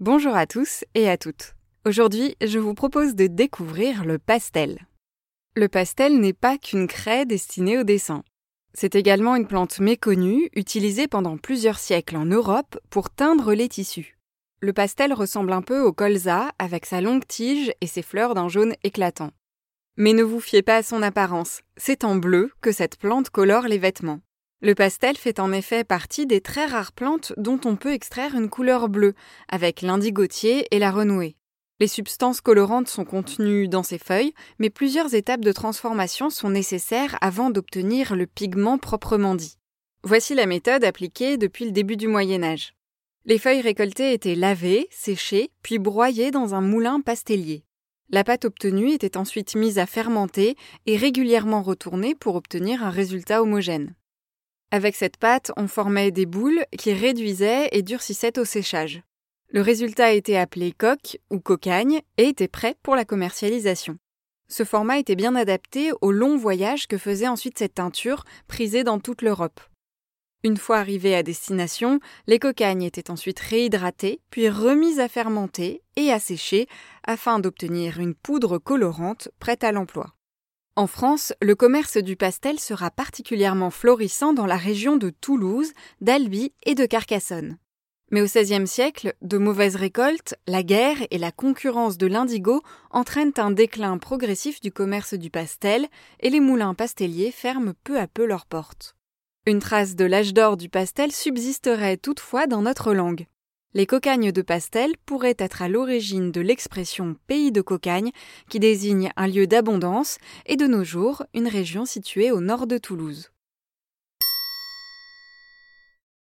Bonjour à tous et à toutes. Aujourd'hui, je vous propose de découvrir le pastel. Le pastel n'est pas qu'une craie destinée au dessin. C'est également une plante méconnue, utilisée pendant plusieurs siècles en Europe pour teindre les tissus. Le pastel ressemble un peu au colza avec sa longue tige et ses fleurs d'un jaune éclatant. Mais ne vous fiez pas à son apparence, c'est en bleu que cette plante colore les vêtements. Le pastel fait en effet partie des très rares plantes dont on peut extraire une couleur bleue, avec l'indigotier et la renouée. Les substances colorantes sont contenues dans ces feuilles, mais plusieurs étapes de transformation sont nécessaires avant d'obtenir le pigment proprement dit. Voici la méthode appliquée depuis le début du Moyen Âge. Les feuilles récoltées étaient lavées, séchées, puis broyées dans un moulin pastellier. La pâte obtenue était ensuite mise à fermenter et régulièrement retournée pour obtenir un résultat homogène. Avec cette pâte, on formait des boules qui réduisaient et durcissaient au séchage. Le résultat était appelé coque ou cocagne et était prêt pour la commercialisation. Ce format était bien adapté au long voyage que faisait ensuite cette teinture, prisée dans toute l'Europe. Une fois arrivées à destination, les cocagnes étaient ensuite réhydratées, puis remises à fermenter et à sécher afin d'obtenir une poudre colorante prête à l'emploi. En France, le commerce du pastel sera particulièrement florissant dans la région de Toulouse, d'Albi et de Carcassonne. Mais au XVIe siècle, de mauvaises récoltes, la guerre et la concurrence de l'indigo entraînent un déclin progressif du commerce du pastel et les moulins pastelliers ferment peu à peu leurs portes. Une trace de l'âge d'or du pastel subsisterait toutefois dans notre langue. Les cocagnes de pastel pourraient être à l'origine de l'expression pays de cocagne qui désigne un lieu d'abondance et de nos jours une région située au nord de Toulouse.